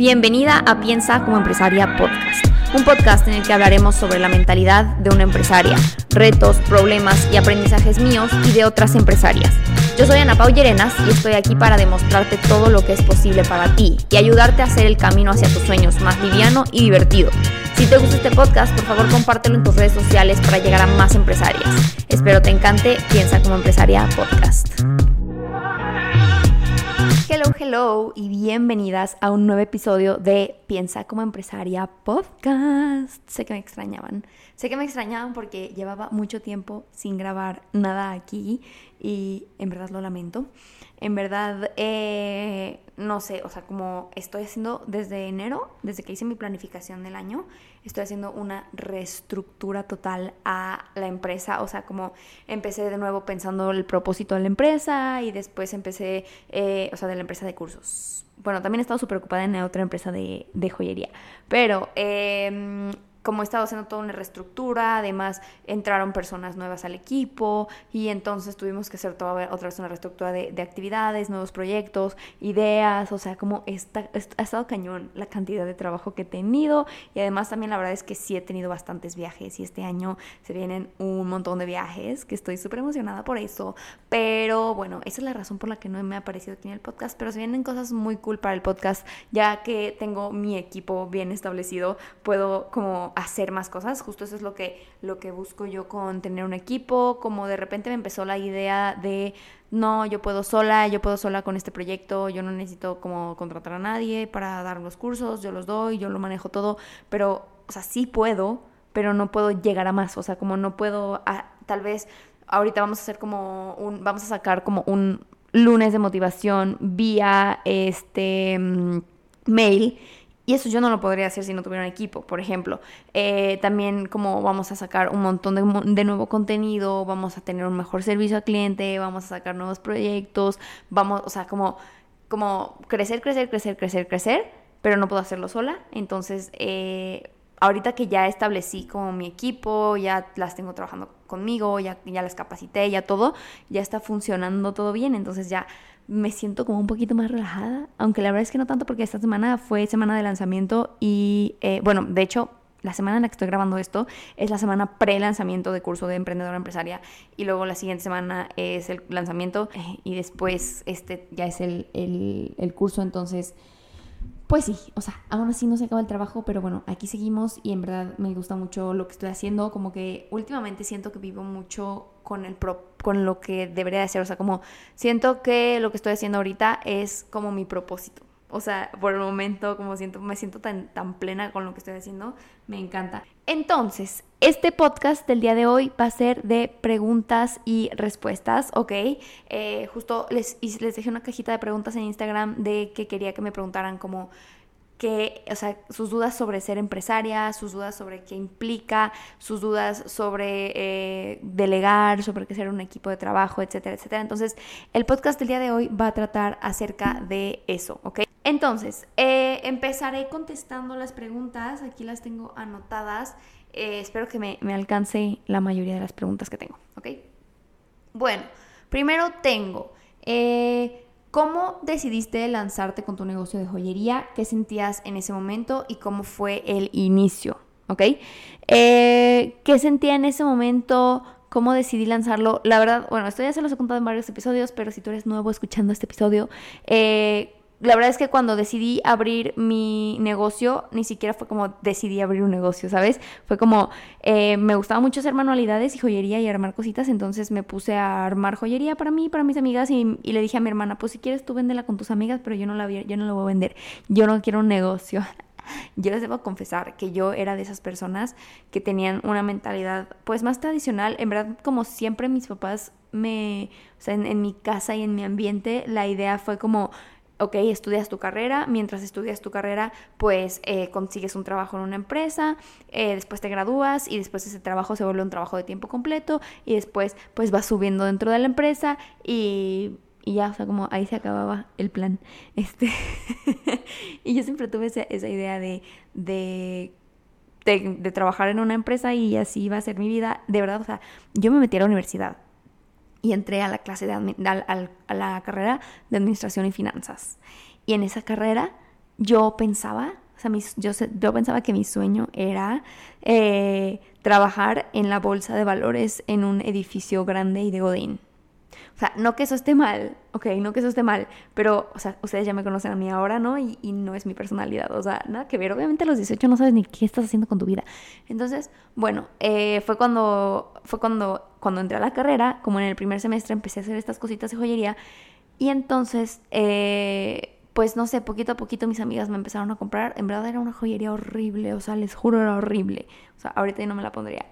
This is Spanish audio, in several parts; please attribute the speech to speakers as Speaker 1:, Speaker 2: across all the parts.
Speaker 1: Bienvenida a Piensa como empresaria podcast, un podcast en el que hablaremos sobre la mentalidad de una empresaria, retos, problemas y aprendizajes míos y de otras empresarias. Yo soy Ana Pau Llerenas y estoy aquí para demostrarte todo lo que es posible para ti y ayudarte a hacer el camino hacia tus sueños más liviano y divertido. Si te gusta este podcast, por favor compártelo en tus redes sociales para llegar a más empresarias. Espero te encante Piensa como empresaria podcast. Hello, hello y bienvenidas a un nuevo episodio de Piensa como empresaria podcast. Sé que me extrañaban. Sé que me extrañaban porque llevaba mucho tiempo sin grabar nada aquí y en verdad lo lamento. En verdad, eh, no sé, o sea, como estoy haciendo desde enero, desde que hice mi planificación del año, estoy haciendo una reestructura total a la empresa. O sea, como empecé de nuevo pensando el propósito de la empresa y después empecé, eh, o sea, de la empresa de cursos. Bueno, también he estado súper ocupada en otra empresa de, de joyería. Pero eh, como he estado haciendo toda una reestructura, además entraron personas nuevas al equipo y entonces tuvimos que hacer toda otra vez una reestructura de, actividades, nuevos proyectos, ideas, o sea, como está, ha estado cañón la cantidad de trabajo que he tenido y además también la verdad es que sí he tenido bastantes viajes y este año se vienen un montón de viajes, que estoy súper emocionada por eso, pero bueno, esa es la razón por la que no me ha aparecido aquí en el podcast, pero se vienen cosas muy cool para el podcast, ya que tengo mi equipo bien establecido, puedo como hacer más cosas. Justo eso es lo que, lo que busco yo con tener un equipo. Como de repente me empezó la idea de, no, yo puedo sola, yo puedo sola con este proyecto, yo no necesito como contratar a nadie para dar los cursos, yo los doy, yo lo manejo todo, pero, o sea, sí puedo, pero no puedo llegar a más. O sea, como no puedo, tal vez ahorita vamos a hacer como un, vamos a sacar como un lunes de motivación vía este mm, mail y eso yo no lo podría hacer si no tuviera un equipo, por ejemplo. Eh, también como vamos a sacar un montón de, nuevo contenido, vamos a tener un mejor servicio al cliente, vamos a sacar nuevos proyectos, vamos, o sea, como, como crecer, crecer, crecer, crecer, crecer, pero no puedo hacerlo sola. Entonces, eh, ahorita que ya establecí como mi equipo, ya las tengo trabajando conmigo, ya, ya las capacité, ya todo, ya está funcionando todo bien, entonces ya me siento como un poquito más relajada, aunque la verdad es que no tanto porque esta semana fue semana de lanzamiento y eh, bueno, de hecho la semana en la que estoy grabando esto es la semana pre-lanzamiento de curso de emprendedora empresaria y luego la siguiente semana es el lanzamiento eh, y después este ya es el, el, el curso, entonces pues sí, o sea, aún así no se acaba el trabajo, pero bueno, aquí seguimos y en verdad me gusta mucho lo que estoy haciendo, como que últimamente siento que vivo mucho con el con lo que debería de ser, o sea, como siento que lo que estoy haciendo ahorita es como mi propósito. O sea, por el momento, como siento, me siento tan, tan plena con lo que estoy haciendo, me encanta. Entonces, este podcast del día de hoy va a ser de preguntas y respuestas, ¿ok? Eh, justo les, les dejé una cajita de preguntas en Instagram de que quería que me preguntaran como que, o sea, sus dudas sobre ser empresaria, sus dudas sobre qué implica, sus dudas sobre eh, delegar, sobre qué ser un equipo de trabajo, etcétera, etcétera. Entonces, el podcast del día de hoy va a tratar acerca de eso, ¿ok? Entonces, eh, empezaré contestando las preguntas, aquí las tengo anotadas, eh, espero que me, alcance la mayoría de las preguntas que tengo, ¿ok? Bueno, primero tengo... ¿Cómo decidiste lanzarte con tu negocio de joyería? ¿Qué sentías en ese momento y cómo fue el inicio? ¿Ok? Eh, ¿Qué sentía en ese momento? ¿Cómo decidí lanzarlo? La verdad, bueno, esto ya se los he contado en varios episodios, pero si tú eres nuevo escuchando este episodio, eh, la verdad es que cuando decidí abrir mi negocio, ni siquiera fue como decidí abrir un negocio, ¿sabes? Fue como, eh, me gustaba mucho hacer manualidades y joyería y armar cositas, entonces me puse a armar joyería para mí, para mis amigas y, le dije a mi hermana, pues si quieres tú véndela con tus amigas, pero yo no la yo no voy a vender, yo no quiero un negocio. Yo les debo confesar que yo era de esas personas que tenían una mentalidad pues más tradicional. En verdad, como siempre mis papás me, o sea, en mi casa y en mi ambiente, la idea fue como ok, estudias tu carrera, mientras estudias tu carrera, pues eh, consigues un trabajo en una empresa, eh, después te gradúas y después ese trabajo se vuelve un trabajo de tiempo completo y después pues vas subiendo dentro de la empresa y, ya, o sea, como ahí se acababa el plan. Este y yo siempre tuve esa, idea de, de de, trabajar en una empresa y así iba a ser mi vida. De verdad, o sea, yo me metí a la universidad y entré a la clase de a la carrera de administración y finanzas. Y en esa carrera yo pensaba, o sea, yo, yo pensaba que mi sueño era eh, trabajar en la bolsa de valores en un edificio grande y de Godín. O sea, no que eso esté mal, ok, no que eso esté mal, pero, o sea, ustedes ya me conocen a mí ahora, ¿no? Y, no es mi personalidad, o sea, nada que ver. Obviamente a los 18 no sabes ni qué estás haciendo con tu vida. Entonces, bueno, eh, fue cuando, fue cuando, cuando entré a la carrera, como en el primer semestre empecé a hacer estas cositas de joyería, y entonces, eh, pues no sé, poquito a poquito mis amigas me empezaron a comprar. En verdad era una joyería horrible, o sea, les juro era horrible. O sea, ahorita no me la pondría.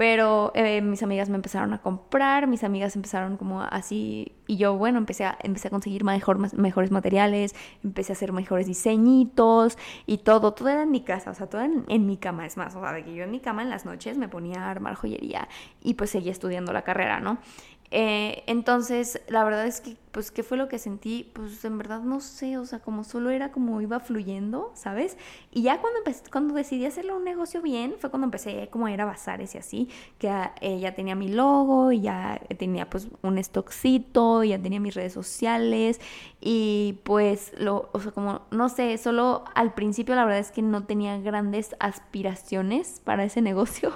Speaker 1: Pero eh, mis amigas me empezaron a comprar, mis amigas empezaron como así, y yo, bueno, empecé a, empecé a conseguir mejor, mejores materiales, empecé a hacer mejores diseñitos y todo, todo era en mi casa, o sea, todo en, en, mi cama, es más, o sea, de que yo en mi cama en las noches me ponía a armar joyería y pues seguía estudiando la carrera, ¿no? Eh, entonces, la verdad es que, pues, ¿qué fue lo que sentí? Pues, en verdad no sé, o sea, como solo era como iba fluyendo, ¿sabes? Y ya cuando empecé, cuando decidí hacerlo un negocio bien, fue cuando empecé como a ir a bazares y así, que eh, ya tenía mi logo, y ya tenía pues un stockcito, ya tenía mis redes sociales, y pues, lo, o sea, como, no sé, solo al principio la verdad es que no tenía grandes aspiraciones para ese negocio.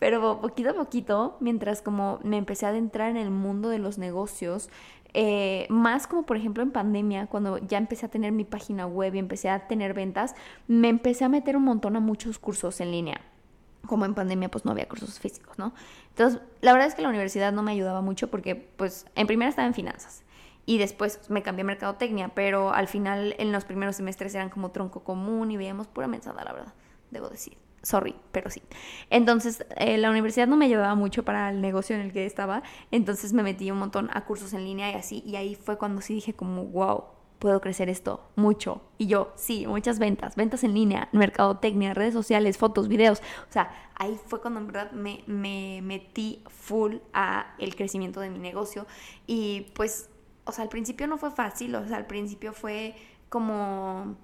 Speaker 1: Pero poquito a poquito, mientras como me empecé a adentrar en el mundo de los negocios, eh, más como por ejemplo en pandemia, cuando ya empecé a tener mi página web y empecé a tener ventas, me empecé a meter un montón a muchos cursos en línea. Como en pandemia pues no había cursos físicos, ¿no? Entonces, la verdad es que la universidad no me ayudaba mucho porque pues en primera estaba en finanzas y después me cambié a mercadotecnia, pero al final en los primeros semestres eran como tronco común y veíamos pura mensada, la verdad, debo decir sorry, pero sí. Entonces, eh, la universidad no me ayudaba mucho para el negocio en el que estaba, entonces me metí un montón a cursos en línea y así, y ahí fue cuando sí dije como, wow, puedo crecer esto mucho. Y yo, sí, muchas ventas, ventas en línea, mercadotecnia, redes sociales, fotos, videos. O sea, ahí fue cuando en verdad me, me metí full a el crecimiento de mi negocio. Y pues, o sea, al principio no fue fácil, o sea, al principio fue como,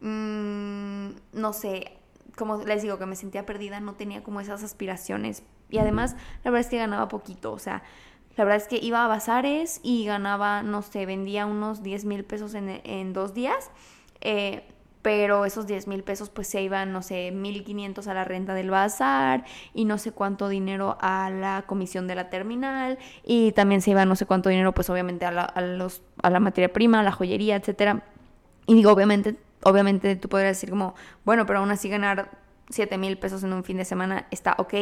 Speaker 1: mm, no sé, como les digo, que me sentía perdida, no tenía como esas aspiraciones. Y además, la verdad es que ganaba poquito, o sea, la verdad es que iba a bazares y ganaba, no sé, vendía unos 10 mil pesos en, dos días. Eh, pero esos 10 mil pesos pues se iban, no sé, 1.500 a la renta del bazar y no sé cuánto dinero a la comisión de la terminal y también se iba no sé cuánto dinero pues obviamente a la, a los, a la materia prima, a la joyería, etcétera. Y digo, obviamente obviamente tú podrías decir como, bueno, pero aún así ganar 7 mil pesos en un fin de semana está ok.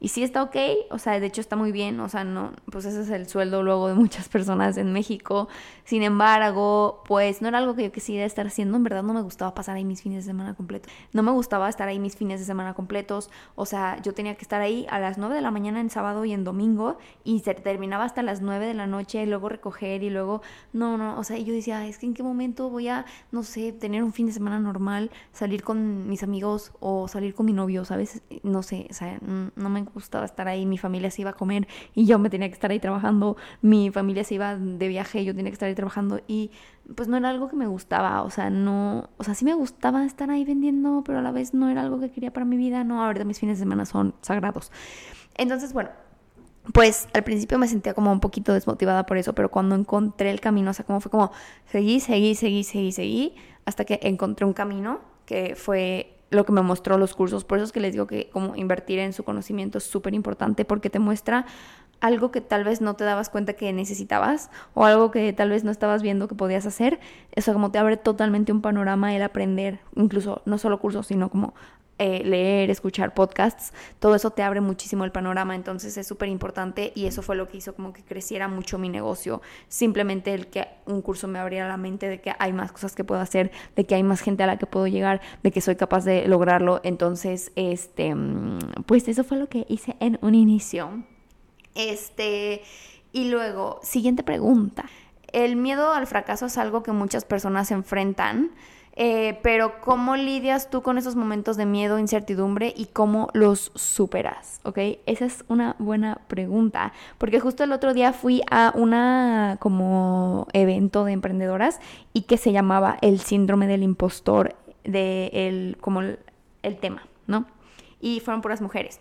Speaker 1: Y sí está ok, o sea, de hecho está muy bien, o sea, no, pues ese es el sueldo luego de muchas personas en México. Sin embargo, pues no era algo que yo quisiera estar haciendo, en verdad no me gustaba pasar ahí mis fines de semana completos. No me gustaba estar ahí mis fines de semana completos, o sea, yo tenía que estar ahí a las 9 de la mañana en sábado y en domingo y se terminaba hasta las 9 de la noche y luego recoger y luego, no, no, o sea, yo decía, es que en qué momento voy a, no sé, tener un fin de semana normal, salir con mis amigos o salir con mi novio, ¿sabes? No sé, o sea, no me gustaba estar ahí, mi familia se iba a comer y yo me tenía que estar ahí trabajando, mi familia se iba de viaje, yo tenía que estar ahí trabajando y pues no era algo que me gustaba, o sea, no, o sea, sí me gustaba estar ahí vendiendo, pero a la vez no era algo que quería para mi vida, no, ahorita mis fines de semana son sagrados. Entonces, bueno, pues al principio me sentía como un poquito desmotivada por eso, pero cuando encontré el camino, o sea, como fue como seguí, seguí, seguí, seguí, seguí, hasta que encontré un camino que fue lo que me mostró los cursos. Por eso es que les digo que como invertir en su conocimiento es súper importante porque te muestra algo que tal vez no te dabas cuenta que necesitabas o algo que tal vez no estabas viendo que podías hacer. Eso como te abre totalmente un panorama el aprender, incluso no solo cursos, sino como eh, leer, escuchar podcasts, todo eso te abre muchísimo el panorama, entonces es súper importante y eso fue lo que hizo como que creciera mucho mi negocio. Simplemente el que un curso me abriera la mente de que hay más cosas que puedo hacer, de que hay más gente a la que puedo llegar, de que soy capaz de lograrlo. Entonces, este, mm, pues eso fue lo que hice en un inicio. Este, y luego, siguiente pregunta. El miedo al fracaso es algo que muchas personas enfrentan. Eh, pero ¿cómo lidias tú con esos momentos de miedo, incertidumbre y cómo los superas? ¿Ok? Esa es una buena pregunta, porque justo el otro día fui a una como evento de emprendedoras y que se llamaba el síndrome del impostor, de el, como el, el tema, ¿no? Y fueron puras mujeres.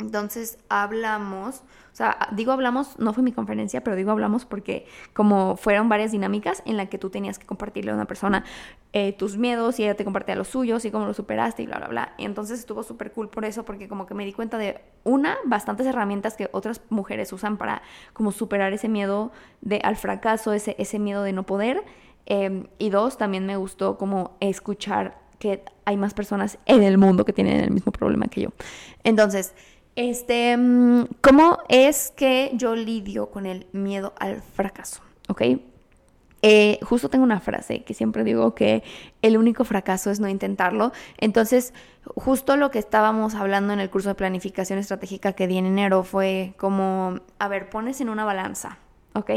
Speaker 1: Entonces hablamos, o sea, digo hablamos, no fue mi conferencia, pero digo hablamos porque como fueron varias dinámicas en las que tú tenías que compartirle a una persona eh, tus miedos y ella te compartía los suyos y cómo lo superaste y bla, bla, bla. Y entonces estuvo súper cool por eso, porque como que me di cuenta de, una, bastantes herramientas que otras mujeres usan para como superar ese miedo de, al fracaso, ese, ese miedo de no poder. Em, y dos, también me gustó como escuchar que hay más personas en el mundo que tienen el mismo problema que yo. Entonces, este, mm, ¿cómo es que yo lidio con el miedo al fracaso? ¿Ok? Eh, justo tengo una frase que siempre digo que el único fracaso es no intentarlo. Entonces, justo lo que estábamos hablando en el curso de planificación estratégica que di en enero fue como, a ver, pones en una balanza, ¿ok?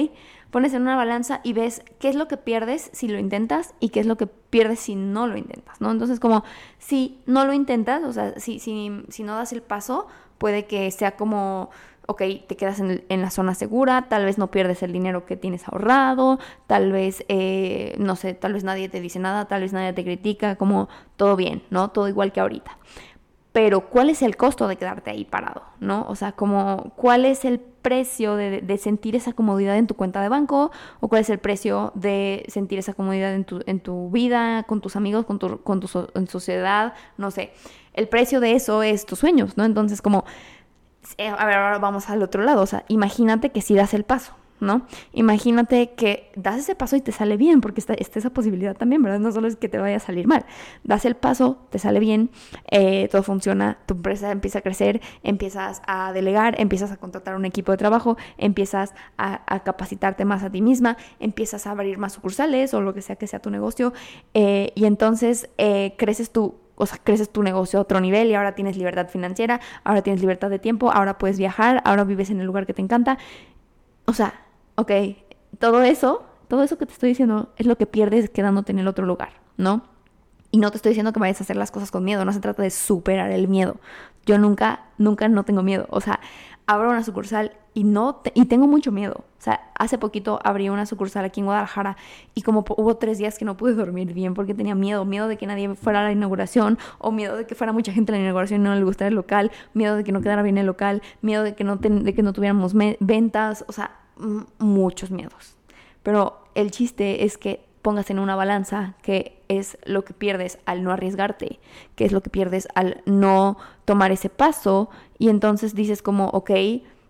Speaker 1: Pones en una balanza y ves qué es lo que pierdes si lo intentas y qué es lo que pierdes si no lo intentas, ¿no? Entonces, como si no lo intentas, o sea, si, si, si no das el paso, puede que sea como, ok, te quedas en, la zona segura, tal vez no pierdes el dinero que tienes ahorrado, tal vez, eh, no sé, tal vez nadie te dice nada, tal vez nadie te critica, como todo bien, ¿no? Todo igual que ahorita. Pero ¿cuál es el costo de quedarte ahí parado? ¿No? O sea, como, ¿cuál es el precio de, sentir esa comodidad en tu cuenta de banco? ¿O cuál es el precio de sentir esa comodidad en tu, en tu vida, con tus amigos, con tu, con tu en sociedad? No sé el precio de eso es tus sueños, ¿no? Entonces, como, eh, a ver, ahora vamos al otro lado, o sea, imagínate que si das el paso, ¿no? Imagínate que das ese paso y te sale bien, porque está, esa posibilidad también, ¿verdad? No solo es que te vaya a salir mal, das el paso, te sale bien, eh, todo funciona, tu empresa empieza a crecer, empiezas a delegar, empiezas a contratar un equipo de trabajo, empiezas a, capacitarte más a ti misma, empiezas a abrir más sucursales o lo que sea que sea tu negocio, eh, y entonces creces tu o sea, creces tu negocio a otro nivel y ahora tienes libertad financiera, ahora tienes libertad de tiempo, ahora puedes viajar, ahora vives en el lugar que te encanta. O sea, ok, todo eso, todo eso que te estoy diciendo es lo que pierdes quedándote en el otro lugar, ¿no? Y no te estoy diciendo que vayas a hacer las cosas con miedo, no se trata de superar el miedo. Yo nunca, nunca no tengo miedo. O sea, abro una sucursal y no y tengo mucho miedo. O sea, hace poquito abrí una sucursal aquí en Guadalajara y como hubo tres días que no pude dormir bien porque tenía miedo, miedo de que nadie fuera a la inauguración o miedo de que fuera mucha gente a la inauguración y no le gustara el local, miedo de que no quedara bien el local, miedo de que no, de que no tuviéramos ventas, o sea, muchos miedos. Pero el chiste es que pongas en una balanza que es lo que pierdes al no arriesgarte, que es lo que pierdes al no tomar ese paso y entonces dices como, ok,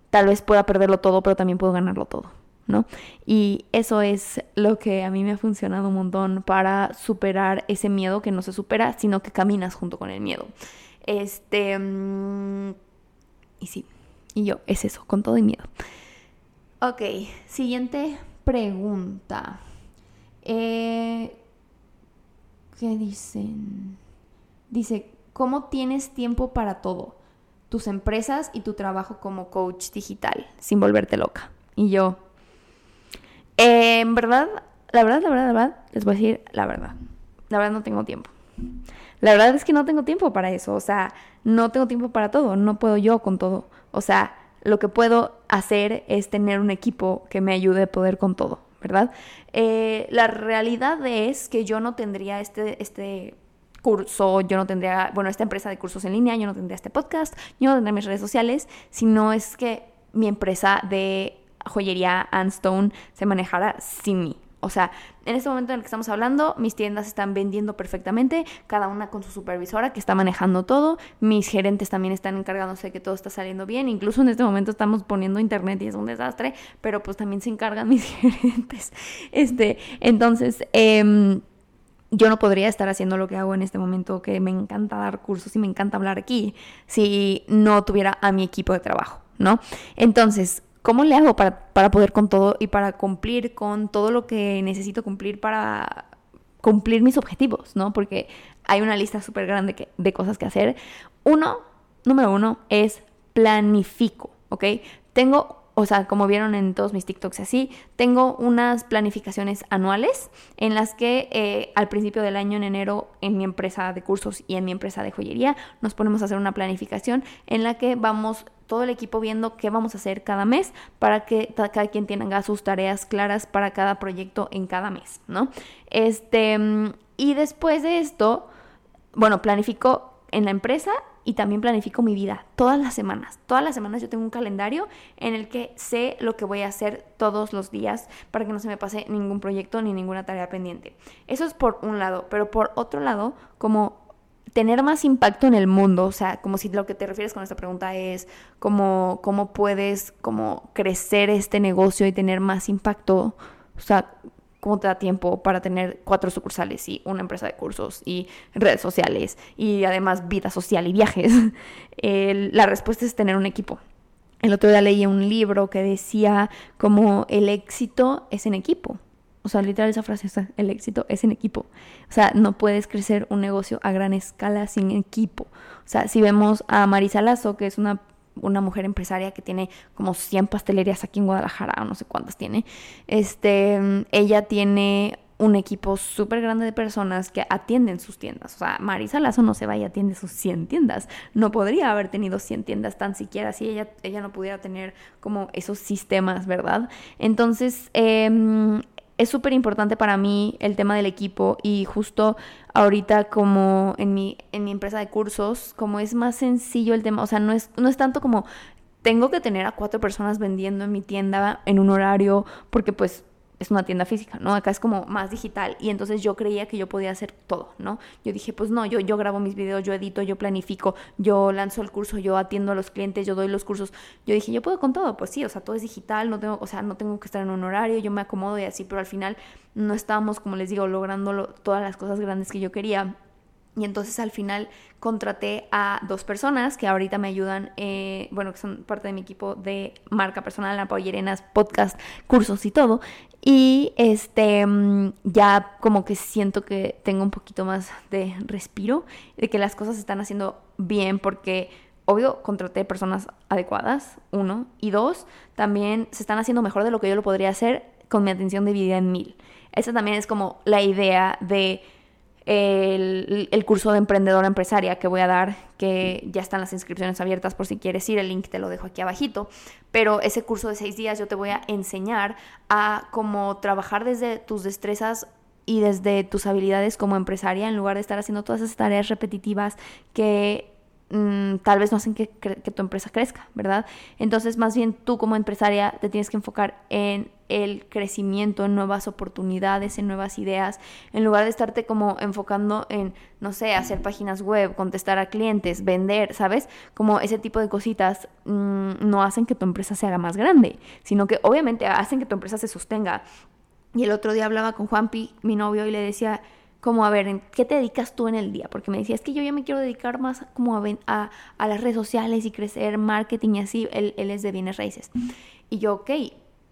Speaker 1: tal vez pueda perderlo todo, pero también puedo ganarlo todo, ¿no? Y eso es lo que a mí me ha funcionado un montón para superar ese miedo que no se supera, sino que caminas junto con el miedo. Este... Mm, y sí, y yo, es eso, con todo y miedo. Ok, siguiente pregunta. Eh, ¿Qué dicen? Dice, ¿cómo tienes tiempo para todo? tus empresas y tu trabajo como coach digital, sin volverte loca. Y yo, en verdad, la verdad, la verdad, la verdad, les voy a decir la verdad. La verdad no tengo tiempo. La verdad es que no tengo tiempo para eso. O sea, no tengo tiempo para todo. No puedo yo con todo. O sea, lo que puedo hacer es tener un equipo que me ayude a poder con todo, ¿verdad? Eh, la realidad es que yo no tendría este, este curso, yo no tendría, bueno, esta empresa de cursos en línea, yo no tendría este podcast, yo no tendría mis redes sociales, sino es que mi empresa de joyería Anstone se manejara sin mí. O sea, en este momento en el que estamos hablando, mis tiendas están vendiendo perfectamente, cada una con su supervisora que está manejando todo, mis gerentes también están encargándose de que todo está saliendo bien, incluso en este momento estamos poniendo internet y es un desastre, pero pues también se encargan mis gerentes. Este, entonces, eh, yo no podría estar haciendo lo que hago en este momento, que me encanta dar cursos y me encanta hablar aquí, si no tuviera a mi equipo de trabajo, ¿no? Entonces, ¿cómo le hago para, poder con todo y para cumplir con todo lo que necesito cumplir para cumplir mis objetivos, ¿no? Porque hay una lista súper grande de cosas que hacer. Uno, número uno, es planifico, ¿ok? Tengo o sea, como vieron en todos mis TikToks así, tengo unas planificaciones anuales en las que eh, al principio del año, en enero, en mi empresa de cursos y en mi empresa de joyería, nos ponemos a hacer una planificación en la que vamos todo el equipo viendo qué vamos a hacer cada mes para que cada quien tenga sus tareas claras para cada proyecto en cada mes, ¿no? Este, y después de esto, bueno, planifico en la empresa y también planifico mi vida todas las semanas. Todas las semanas yo tengo un calendario en el que sé lo que voy a hacer todos los días para que no se me pase ningún proyecto ni ninguna tarea pendiente. Eso es por un lado, pero por otro lado, como tener más impacto en el mundo, o sea, como si lo que te refieres con esta pregunta es cómo, cómo puedes como crecer este negocio y tener más impacto, o sea, cómo te da tiempo para tener cuatro sucursales y una empresa de cursos y redes sociales y además vida social y viajes. la respuesta es tener un equipo. El otro día leí un libro que decía como el éxito es en equipo. O sea, literal esa frase está, el éxito es en equipo. O sea, no puedes crecer un negocio a gran escala sin equipo. O sea, si vemos a Marisa Lazo, que es una una mujer empresaria que tiene como 100 pastelerías aquí en Guadalajara, o no sé cuántas tiene. Este, ella tiene un equipo súper grande de personas que atienden sus tiendas. O sea, Marisa Lazo no se va y atiende sus 100 tiendas. No podría haber tenido 100 tiendas tan siquiera si ella, ella no pudiera tener como esos sistemas, ¿verdad? Entonces, eh, es súper importante para mí el tema del equipo y justo ahorita como en mi, en mi empresa de cursos, como es más sencillo el tema, o sea, no es, no es tanto como tengo que tener a cuatro personas vendiendo en mi tienda en un horario porque pues es una tienda física, ¿no? Acá es como más digital y entonces yo creía que yo podía hacer todo, ¿no? Yo dije, pues no, yo, yo grabo mis videos, yo edito, yo planifico, yo lanzo el curso, yo atiendo a los clientes, yo doy los cursos. Yo dije, yo puedo con todo, pues sí, o sea, todo es digital, no tengo, o sea, no tengo que estar en un horario, yo me acomodo y así, pero al final no estábamos, como les digo, logrando todas las cosas grandes que yo quería. Y entonces al final contraté a dos personas que ahorita me ayudan, eh, bueno, que son parte de mi equipo de marca personal, apoyerenas, podcast, cursos y todo. Y este, mm, ya como que siento que tengo un poquito más de respiro, de que las cosas se están haciendo bien porque obvio, contraté personas adecuadas, uno. Y dos, también se están haciendo mejor de lo que yo lo podría hacer con mi atención dividida en mil. Esa también es como la idea de el, curso de emprendedora empresaria que voy a dar, que ya están las inscripciones abiertas por si quieres ir, el link te lo dejo aquí abajito, pero ese curso de seis días yo te voy a enseñar a cómo trabajar desde tus destrezas y desde tus habilidades como empresaria en lugar de estar haciendo todas esas tareas repetitivas que Mm, tal vez no hacen que, tu empresa crezca, ¿verdad? Entonces, más bien tú como empresaria te tienes que enfocar en el crecimiento, en nuevas oportunidades, en nuevas ideas, en lugar de estarte como enfocando en, no sé, hacer páginas web, contestar a clientes, vender, ¿sabes? Como ese tipo de cositas mm, no hacen que tu empresa se haga más grande, sino que obviamente hacen que tu empresa se sostenga. Y el otro día hablaba con Juanpi, mi novio, y le decía, como a ver, ¿en qué te dedicas tú en el día? Porque me decía, es que yo ya me quiero dedicar más como a, a, a las redes sociales y crecer marketing y así, él, él, es de bienes raíces. Y yo, ok,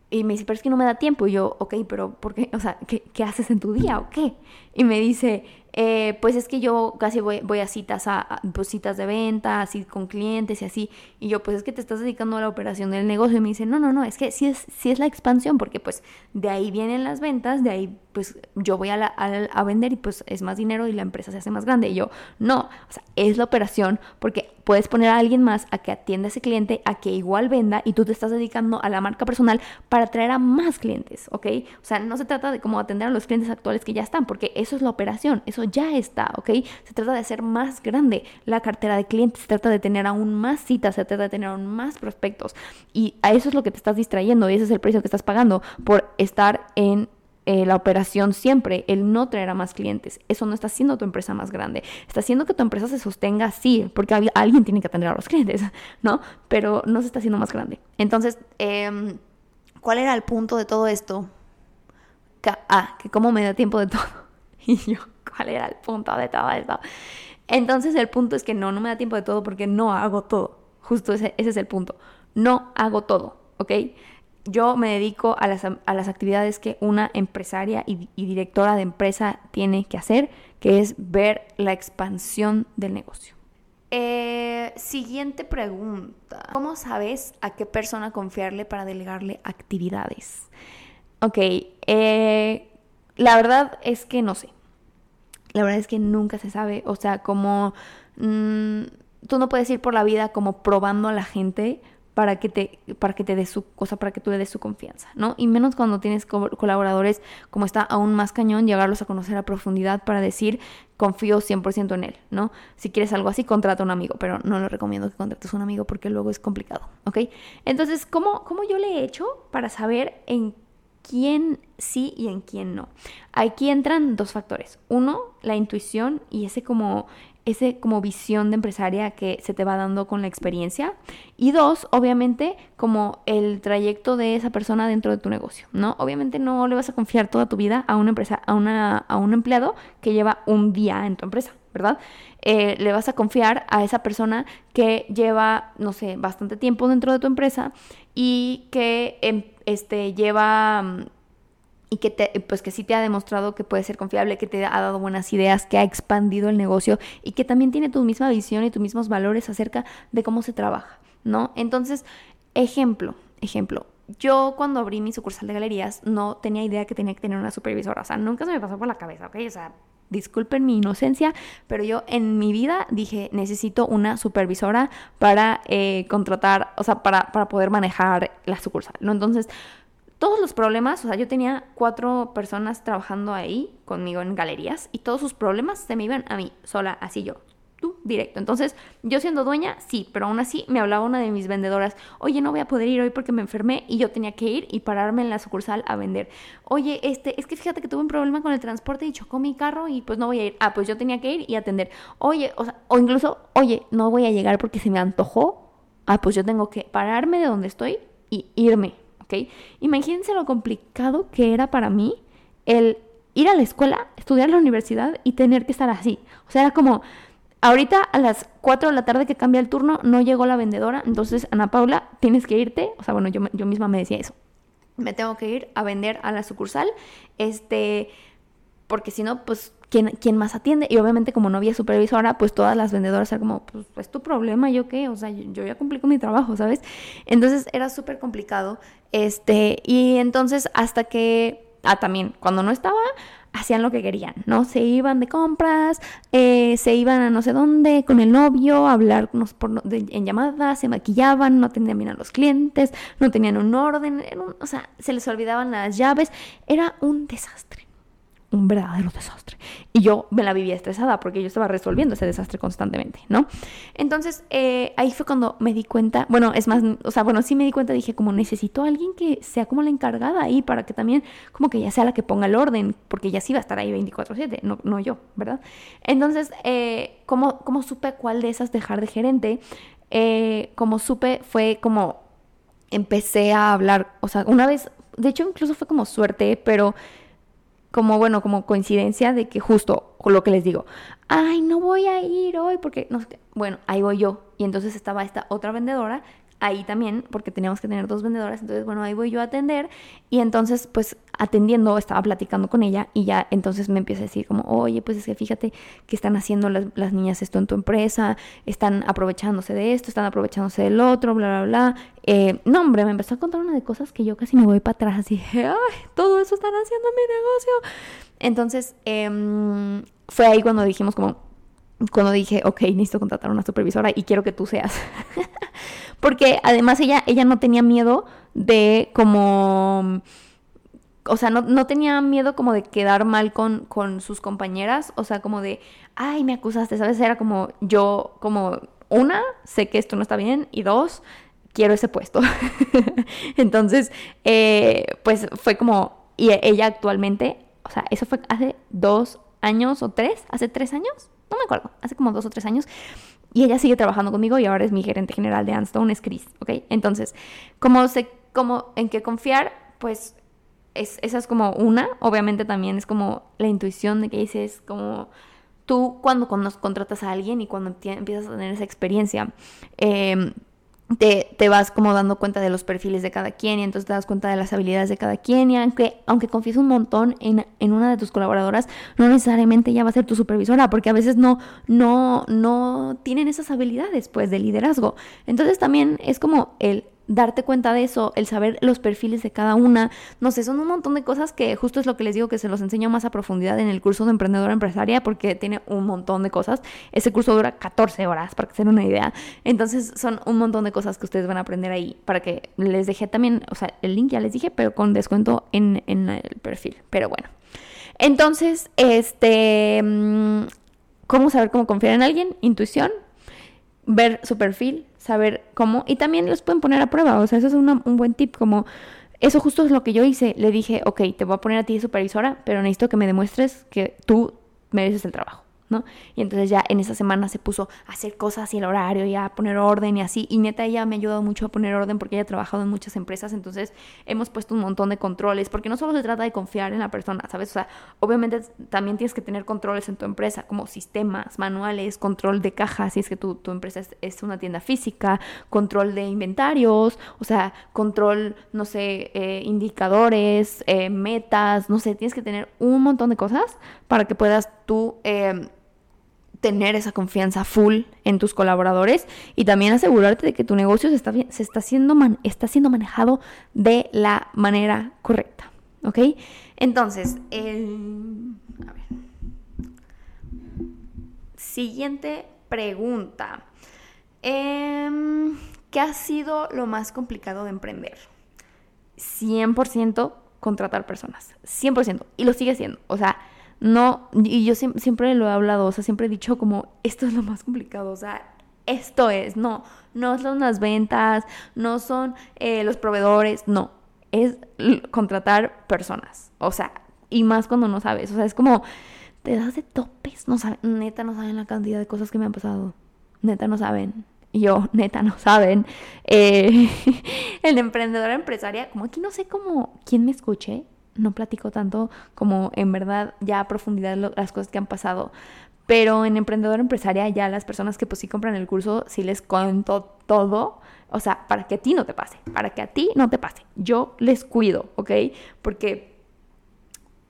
Speaker 1: y me dice, pero es que no me da tiempo. Y yo, ok, pero ¿por qué? O sea, ¿qué, qué haces en tu día o qué? Y me dice, eh, pues es que yo casi voy, voy a citas, a, pues citas de venta, así con clientes y así. Y yo, pues es que te estás dedicando a la operación del negocio. Y me dice, no, no, no, es que sí es, sí es la expansión, porque pues de ahí vienen las ventas, de ahí pues yo voy a, a, vender y pues es más dinero y la empresa se hace más grande. Y yo, no, o sea, es la operación porque puedes poner a alguien más a que atienda a ese cliente, a que igual venda y tú te estás dedicando a la marca personal para atraer a más clientes, ¿ok? O sea, no se trata de cómo atender a los clientes actuales que ya están, porque eso es la operación, eso ya está, ¿ok? Se trata de hacer más grande la cartera de clientes, se trata de tener aún más citas, se trata de tener aún más prospectos y a eso es lo que te estás distrayendo y ese es el precio que estás pagando por estar en eh, la operación siempre, el no traer a más clientes. Eso no está haciendo tu empresa más grande. Está haciendo que tu empresa se sostenga, sí, porque alguien tiene que atender a los clientes, ¿no? Pero no se está haciendo más grande. Entonces, em, ¿cuál era el punto de todo esto? ah, que cómo me da tiempo de todo. Y yo, ¿cuál era el punto de todo esto? Entonces, el punto es que no, no me da tiempo de todo porque no hago todo. Justo ese es el punto. No hago todo, ¿ok? Yo me dedico a las, a las actividades que una empresaria y, directora de empresa tiene que hacer, que es ver la expansión del negocio. Eh, siguiente pregunta. ¿Cómo sabes a qué persona confiarle para delegarle actividades? Ok, eh, la verdad es que no sé. La verdad es que nunca se sabe. O sea, como mm, tú no puedes ir por la vida como probando a la gente para que te, para que te dé su cosa, para que tú le des su confianza, ¿no? Y menos cuando tienes colaboradores como está aún más cañón, llegarlos a conocer a profundidad para decir, confío 100% en él, ¿no? Si quieres algo así, contrata a un amigo, pero no lo recomiendo que contrates a un amigo porque luego es complicado, ¿ok? Entonces, ¿cómo, cómo yo le he hecho para saber en quién sí y en quién no? Aquí entran dos factores. Uno, la intuición y ese como ese como visión de empresaria que se te va dando con la experiencia. Y dos, obviamente, como el trayecto de esa persona dentro de tu negocio, ¿no? Obviamente no le vas a confiar toda tu vida a una empresa, a, una, a un empleado que lleva un día en tu empresa, ¿verdad? Eh, le vas a confiar a esa persona que lleva, no sé, bastante tiempo dentro de tu empresa y que em, este, lleva mm, y que te, pues que sí te ha demostrado que puede ser confiable, que te ha dado buenas ideas, que ha expandido el negocio y que también tiene tu misma visión y tus mismos valores acerca de cómo se trabaja, ¿no? Entonces, ejemplo, ejemplo. Yo cuando abrí mi sucursal de galerías no tenía idea que tenía que tener una supervisora, o sea, nunca se me pasó por la cabeza, ¿ok? O sea, disculpen mi inocencia, pero yo en mi vida dije, necesito una supervisora para eh, contratar, o sea, para, para poder manejar la sucursal, ¿no? Entonces, todos los problemas, o sea, yo tenía cuatro personas trabajando ahí conmigo en galerías y todos sus problemas se me iban a mí, sola, así yo, tú, directo. Entonces, yo siendo dueña, sí, pero aún así me hablaba una de mis vendedoras, oye, no voy a poder ir hoy porque me enfermé y yo tenía que ir y pararme en la sucursal a vender. Oye, este, es que fíjate que tuve un problema con el transporte y chocó mi carro y pues no voy a ir. Ah, pues yo tenía que ir y atender. Oye, o sea, o incluso, oye, no voy a llegar porque se me antojó. Ah, pues yo tengo que pararme de donde estoy y irme Imagínense lo complicado que era para mí el ir a la escuela, estudiar en la universidad y tener que estar así. O sea, era como, ahorita a las 4 de la tarde que cambia el turno, no llegó la vendedora, entonces Ana Paula, tienes que irte. O sea, bueno, yo, yo misma me decía eso. Me tengo que ir a vender a la sucursal, este, porque si no, pues ¿quién, más atiende? Y obviamente como no había supervisora, pues todas las vendedoras eran como, pues es tu problema, ¿yo qué? O sea, yo, ya cumplí con mi trabajo, ¿sabes? Entonces era súper complicado. Este, y entonces hasta que, ah, también, cuando no estaba, hacían lo que querían, ¿no? Se iban de compras, eh, se iban a no sé dónde con el novio, a hablar por, en llamadas, se maquillaban, no tenían bien a los clientes, no tenían un orden, o sea, se les olvidaban las llaves, era un desastre un verdadero desastre. Y yo me la vivía estresada porque yo estaba resolviendo ese desastre constantemente, ¿no? Entonces, eh, ahí fue cuando me di cuenta, bueno, es más, o sea, bueno, sí me di cuenta, dije, como necesito a alguien que sea como la encargada ahí para que también, como que ya sea la que ponga el orden, porque ya sí va a estar ahí 24/7, no, no yo, ¿verdad? Entonces, eh, ¿cómo, ¿cómo, supe cuál de esas dejar de gerente? Eh, como supe, fue como empecé a hablar, o sea, una vez, de hecho incluso fue como suerte, pero como bueno, como coincidencia de que justo lo que les digo, ay, no voy a ir hoy porque, no bueno, ahí voy yo. Y entonces estaba esta otra vendedora ahí también, porque teníamos que tener dos vendedoras, entonces bueno, ahí voy yo a atender y entonces pues atendiendo estaba platicando con ella y ya entonces me empieza a decir como, oye, pues es que fíjate que están haciendo las, niñas esto en tu empresa, están aprovechándose de esto, están aprovechándose del otro, bla, bla, bla. Eh, no, hombre, me empezó a contar una de cosas que yo casi me voy para atrás y dije, ay, todo eso están haciendo en mi negocio. Entonces, em, fue ahí cuando dijimos como, cuando dije, ok, necesito contratar a una supervisora y quiero que tú seas. Porque además ella, ella no tenía miedo de como... O sea, no, no tenía miedo como de quedar mal con, con sus compañeras. O sea, como de, ay, me acusaste, ¿sabes? Era como yo, como, una, sé que esto no está bien. Y dos, quiero ese puesto. Entonces, eh, pues fue como, y ella actualmente, o sea, eso fue hace dos años o tres, hace tres años, no me acuerdo, hace como dos o tres años. Y ella sigue trabajando conmigo y ahora es mi gerente general de Anstone, es Chris, ¿ok? Entonces, como sé, como en qué confiar, pues es, esa es como una. Obviamente también es como la intuición de que dices, como tú cuando, cuando contratas a alguien y cuando empiezas a tener esa experiencia, eh, te, vas como dando cuenta de los perfiles de cada quien y entonces te das cuenta de las habilidades de cada quien y aunque, aunque confíes un montón en, en, una de tus colaboradoras, no necesariamente ella va a ser tu supervisora porque a veces no, no, no tienen esas habilidades pues de liderazgo. Entonces también es como el darte cuenta de eso, el saber los perfiles de cada una, no sé, son un montón de cosas que justo es lo que les digo que se los enseño más a profundidad en el curso de emprendedora empresaria porque tiene un montón de cosas. Ese curso dura 14 horas, para que se den una idea. Entonces son un montón de cosas que ustedes van a aprender ahí para que les dejé también, o sea, el link ya les dije, pero con descuento en, en el perfil. Pero bueno. Entonces, este, mm, ¿cómo saber cómo confiar en alguien? Intuición, ver su perfil, saber cómo, y también los pueden poner a prueba, o sea, eso es un buen tip, como eso justo es lo que yo hice, le dije, ok, te voy a poner a ti de supervisora, pero necesito que me demuestres que tú mereces el trabajo. ¿No? Y entonces ya en esa semana se puso a hacer cosas y el horario y a poner orden y así. Y neta, ella me ha ayudado mucho a poner orden porque ella ha trabajado en muchas empresas, entonces hemos puesto un montón de controles, porque no solo se trata de confiar en la persona, ¿sabes? O sea, obviamente también tienes que tener controles en tu empresa, como sistemas, manuales, control de cajas, si es que tu, tu empresa es, una tienda física, control de inventarios, o sea, control, no sé, eh, indicadores, eh, metas, no sé, tienes que tener un montón de cosas para que puedas tú... Eh, tener esa confianza full en tus colaboradores y también asegurarte de que tu negocio se está, se está, siendo, está siendo manejado de la manera correcta. ¿Ok? Entonces, a ver. Siguiente pregunta. Em, ¿Qué ha sido lo más complicado de emprender? 100% contratar personas. 100%. Y lo sigue siendo. O sea, no, y yo siempre, lo he hablado, o sea, siempre he dicho como, esto es lo más complicado, o sea, esto es, no, no son las ventas, no son eh, los proveedores, no, es contratar personas, o sea, y más cuando no sabes, o sea, es como, te das de topes, no saben, neta no saben la cantidad de cosas que me han pasado, neta no saben. Y yo, neta, no saben. Eh, el emprendedor empresaria, como aquí no sé cómo, quién me escuche, no platico tanto como en verdad ya a profundidad las cosas que han pasado. Pero en Emprendedor Empresaria ya las personas que pues sí compran el curso, sí les cuento todo. O sea, para que a ti no te pase, para que a ti no te pase. Yo les cuido, ¿ok? Porque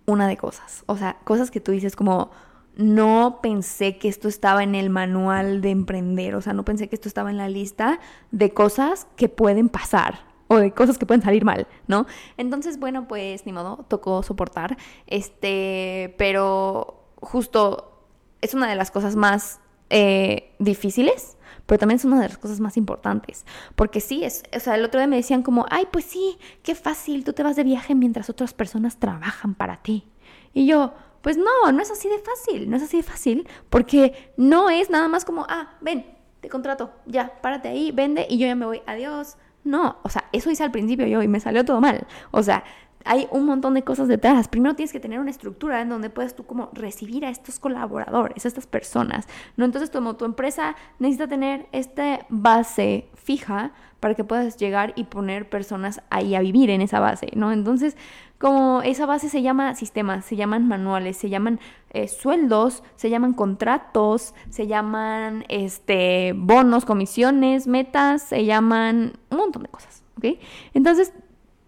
Speaker 1: una de cosas, o sea, cosas que tú dices como, no pensé que esto estaba en el manual de emprender, o sea, no pensé que esto estaba en la lista de cosas que pueden pasar, o de cosas que pueden salir mal, ¿no? Entonces, bueno, pues ni modo, tocó soportar, este, pero justo es una de las cosas más eh, difíciles, pero también es una de las cosas más importantes, porque sí, es, o sea, el otro día me decían como, ay, pues sí, qué fácil, tú te vas de viaje mientras otras personas trabajan para ti. Y yo, pues no, no es así de fácil, no es así de fácil, porque no es nada más como, ah, ven, te contrato, ya, párate ahí, vende y yo ya me voy, adiós, no, o sea, eso hice al principio yo y me salió todo mal. O sea, hay un montón de cosas detrás. Primero tienes que tener una estructura en donde puedas tú como recibir a estos colaboradores, a estas personas, ¿no? Entonces, como tu empresa necesita tener esta base fija para que puedas llegar y poner personas ahí a vivir en esa base, ¿no? Entonces, como esa base se llama sistemas, se llaman manuales, se llaman eh, sueldos, se llaman contratos, se llaman este, bonos, comisiones, metas, se llaman un montón de cosas, ¿ok? Entonces,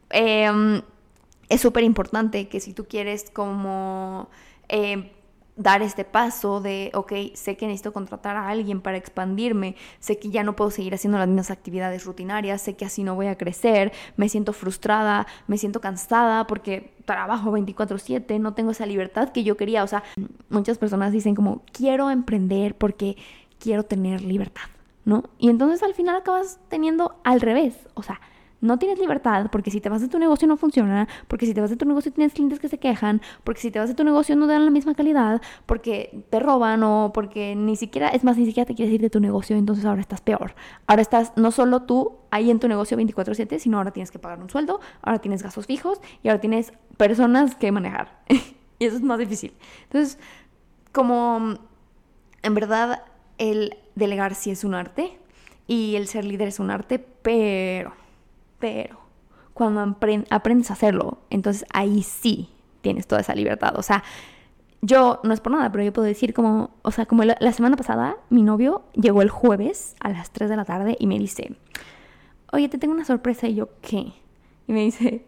Speaker 1: em, es súper importante que si tú quieres como... Em, dar este paso de, ok, sé que necesito contratar a alguien para expandirme, sé que ya no puedo seguir haciendo las mismas actividades rutinarias, sé que así no voy a crecer, me siento frustrada, me siento cansada porque trabajo 24/7, no tengo esa libertad que yo quería. O sea, muchas personas dicen como, quiero emprender porque quiero tener libertad, ¿no? Y entonces al final acabas teniendo al revés, o sea, no tienes libertad porque si te vas de tu negocio no funciona, porque si te vas de tu negocio tienes clientes que se quejan, porque si te vas de tu negocio no dan la misma calidad, porque te roban o porque ni siquiera, es más, ni siquiera te quieres ir de tu negocio, entonces ahora estás peor. Ahora estás no solo tú ahí en tu negocio 24/7, sino ahora tienes que pagar un sueldo, ahora tienes gastos fijos y ahora tienes personas que manejar. y eso es más difícil. Entonces, como en verdad el delegar sí es un arte y el ser líder es un arte, pero pero cuando aprendes a hacerlo, entonces ahí sí tienes toda esa libertad. O sea, yo, no es por nada, pero yo puedo decir como, o sea, como la, semana pasada, mi novio llegó el jueves a las 3 de la tarde y me dice, oye, te tengo una sorpresa. Y yo, ¿qué? Y me dice,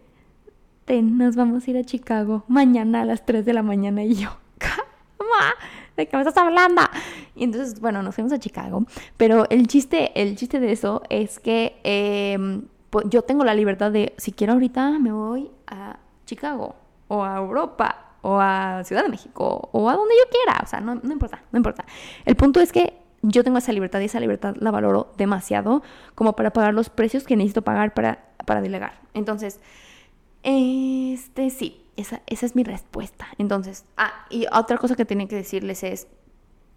Speaker 1: nos vamos a ir a Chicago mañana a las 3 de la mañana. Y yo, ¿cómo? ¿De qué me estás hablando? Y entonces, bueno, nos fuimos a Chicago. Pero el chiste, el chiste de eso es que... Eh, yo tengo la libertad de, si quiero ahorita, me voy a Chicago o a Europa o a Ciudad de México o a donde yo quiera. O sea, no, no importa, no importa. El punto es que yo tengo esa libertad y esa libertad la valoro demasiado como para pagar los precios que necesito pagar para, para delegar. Entonces, este sí, esa, esa es mi respuesta. Entonces, ah, y otra cosa que tenía que decirles es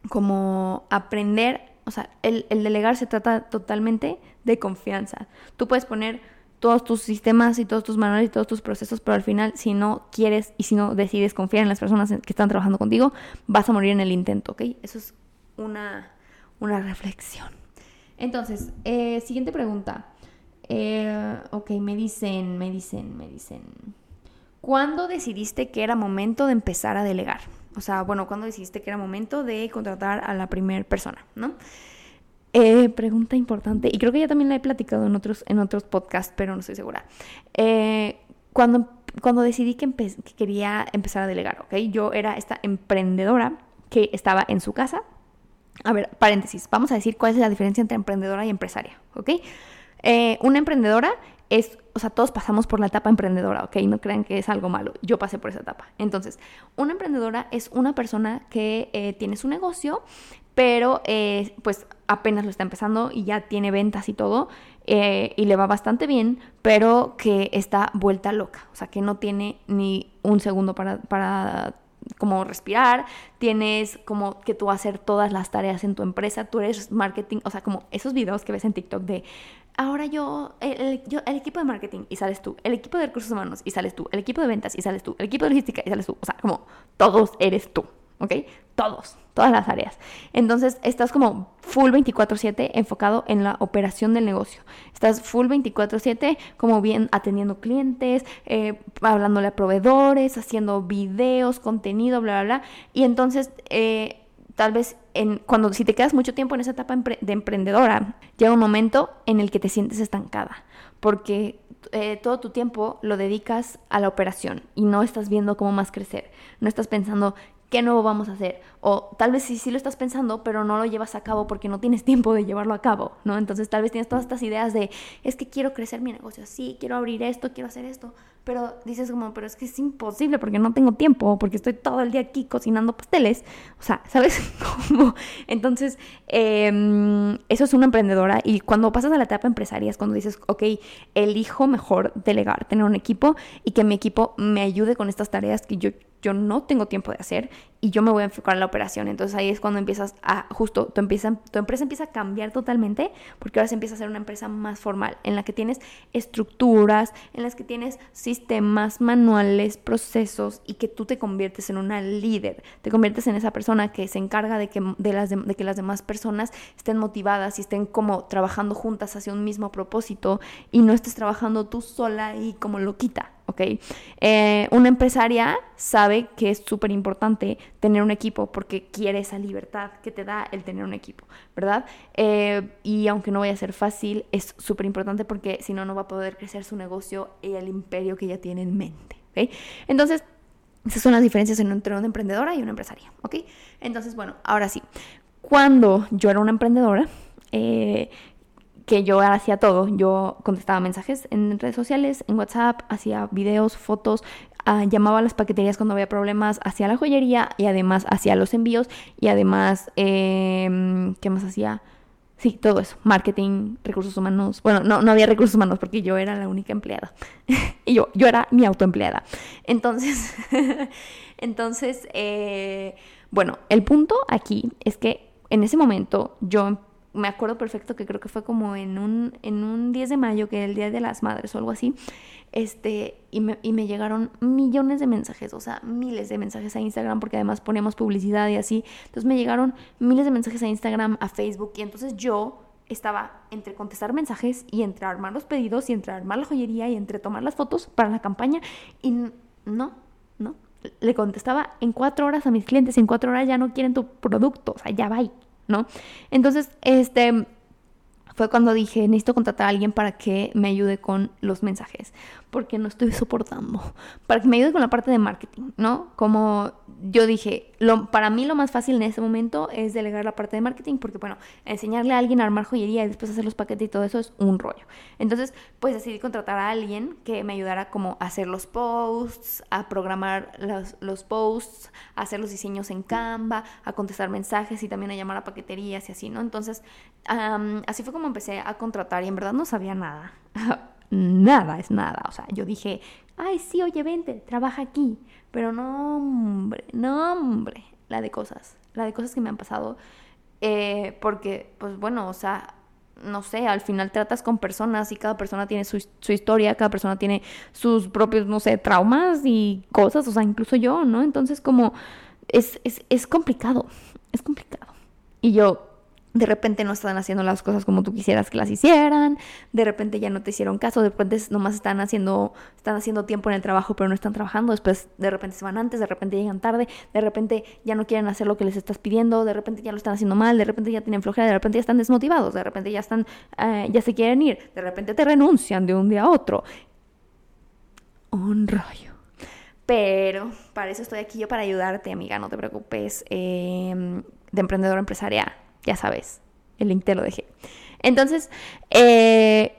Speaker 1: como aprender, o sea, el, el delegar se trata totalmente de confianza. Tú puedes poner todos tus sistemas y todos tus manuales y todos tus procesos, pero al final si no quieres y si no decides confiar en las personas que están trabajando contigo, vas a morir en el intento, ¿ok? Eso es una, una reflexión. Entonces, eh, siguiente pregunta. Eh, ok, me dicen, me dicen, me dicen. ¿Cuándo decidiste que era momento de empezar a delegar? O sea, bueno, ¿cuándo decidiste que era momento de contratar a la primera persona, ¿no? Eh, pregunta importante, y creo que ya también la he platicado en otros, en otros podcasts, pero no estoy segura. Eh, cuando, cuando decidí que, que, quería empezar a delegar, ¿ok? Yo era esta emprendedora que estaba en su casa. A ver, paréntesis, vamos a decir cuál es la diferencia entre emprendedora y empresaria, ¿ok? Eh, una emprendedora es, o sea, todos pasamos por la etapa emprendedora, ¿ok? No crean que es algo malo. Yo pasé por esa etapa. Entonces, una emprendedora es una persona que tiene su negocio, pero eh, pues apenas lo está empezando y ya tiene ventas y todo, eh, y le va bastante bien, pero que está vuelta loca, o sea, que no tiene ni un segundo para, para como respirar, tienes como que tú hacer todas las tareas en tu empresa, tú eres marketing, o sea, como esos videos que ves en TikTok de ahora yo el, yo, el equipo de marketing y sales tú, el equipo de recursos humanos y sales tú, el equipo de ventas y sales tú, el equipo de logística y sales tú, o sea, como todos eres tú, ¿ok? Todos, todas las áreas. Entonces, estás como full 24/7 enfocado en la operación del negocio. Estás full 24/7 como bien atendiendo clientes, eh, hablándole a proveedores, haciendo videos, contenido, bla, bla, bla. Y entonces, eh, tal vez en, cuando si te quedas mucho tiempo en esa etapa de emprendedora, llega un momento en el que te sientes estancada, porque eh, todo tu tiempo lo dedicas a la operación y no estás viendo cómo más crecer, no estás pensando ¿qué nuevo vamos a hacer? O tal vez sí, sí lo estás pensando, pero no lo llevas a cabo porque no tienes tiempo de llevarlo a cabo, ¿no? Entonces tal vez tienes todas estas ideas de, es que quiero crecer mi negocio así, quiero abrir esto, quiero hacer esto, pero dices como, pero es que es imposible porque no tengo tiempo, porque estoy todo el día aquí cocinando pasteles, o sea, ¿sabes? cómo? Entonces, em, eso es una emprendedora y cuando pasas a la etapa empresaria es cuando dices, ok, elijo mejor delegar, tener un equipo y que mi equipo me ayude con estas tareas que yo yo no tengo tiempo de hacer y yo me voy a enfocar en la operación. Entonces ahí es cuando empiezas a, justo, tu, empieza, tu empresa empieza a cambiar totalmente porque ahora se empieza a ser una empresa más formal, en la que tienes estructuras, en las que tienes sistemas, manuales, procesos y que tú te conviertes en una líder, te conviertes en esa persona que se encarga de que, de las de que las demás personas estén motivadas y estén como trabajando juntas hacia un mismo propósito y no estés trabajando tú sola y como loquita. ¿Ok? Eh, una empresaria sabe que es súper importante tener un equipo porque quiere esa libertad que te da el tener un equipo, ¿verdad? Eh, y aunque no vaya a ser fácil, es súper importante porque si no, no va a poder crecer su negocio y el imperio que ella tiene en mente, ¿ok? Entonces, esas son las diferencias entre una emprendedora y una empresaria, ¿ok? Entonces, bueno, ahora sí, cuando yo era una emprendedora, eh, que yo hacía todo. Yo contestaba mensajes en redes sociales, en WhatsApp, hacía videos, fotos, ah, llamaba a las paqueterías cuando había problemas, hacía la joyería y además hacía los envíos y además, em, ¿qué más hacía? Sí, todo eso, marketing, recursos humanos. Bueno, no, no había recursos humanos porque yo era la única empleada. y yo, yo era mi autoempleada. Entonces, entonces, eh, bueno, el punto aquí es que en ese momento yo me acuerdo perfecto que creo que fue como en un, en un 10 de mayo, que era el Día de las Madres o algo así, este, y me, y me llegaron millones de mensajes, o sea, miles de mensajes a Instagram, porque además ponemos publicidad y así. Entonces me llegaron miles de mensajes a Instagram, a Facebook, y entonces yo estaba entre contestar mensajes y entre armar los pedidos y entre armar la joyería y entre tomar las fotos para la campaña, y no, no. Le contestaba en cuatro horas a mis clientes, en cuatro horas ya no quieren tu producto, o sea, ya va. ¿No? Entonces, este fue cuando dije, necesito contratar a alguien para que me ayude con los mensajes. Porque no estoy soportando. Para que me ayude con la parte de marketing, ¿no? Como yo dije, para mí lo más fácil en este momento es delegar la parte de marketing, porque bueno, enseñarle a alguien a armar joyería y después hacer los paquetes y todo eso es un rollo. Entonces, pues decidí contratar a alguien que me ayudara como a hacer los posts, a programar los, posts, a hacer los diseños en Canva, a contestar mensajes y también a llamar a paqueterías y así, ¿no? Entonces, así fue como empecé a contratar y en verdad no sabía nada. nada es nada. O sea, yo dije, ay, sí, oye, vente, trabaja aquí. Pero no, hombre, no, hombre, la de cosas, la de cosas que me han pasado. Eh, porque, pues bueno, o sea, no sé, al final tratas con personas y cada persona tiene su, su, historia, cada persona tiene sus propios, no sé, traumas y cosas, o sea, incluso yo, ¿no? Entonces como es, es, es complicado, es complicado. Y yo, de repente no están haciendo las cosas como tú quisieras que las hicieran, de repente ya no te hicieron caso, de repente nomás están haciendo, están haciendo tiempo en el trabajo pero no están trabajando, después de repente se van antes, de repente llegan tarde, de repente ya no quieren hacer lo que les estás pidiendo, de repente ya lo están haciendo mal, de repente ya tienen flojera, de repente ya están desmotivados, de repente ya están, eh, ya se quieren ir, de repente te renuncian de un día a otro. Un rollo. Pero para eso estoy aquí yo, para ayudarte, amiga, no te preocupes, em, de emprendedor empresarial ya sabes, el link te lo dejé. Entonces, eh,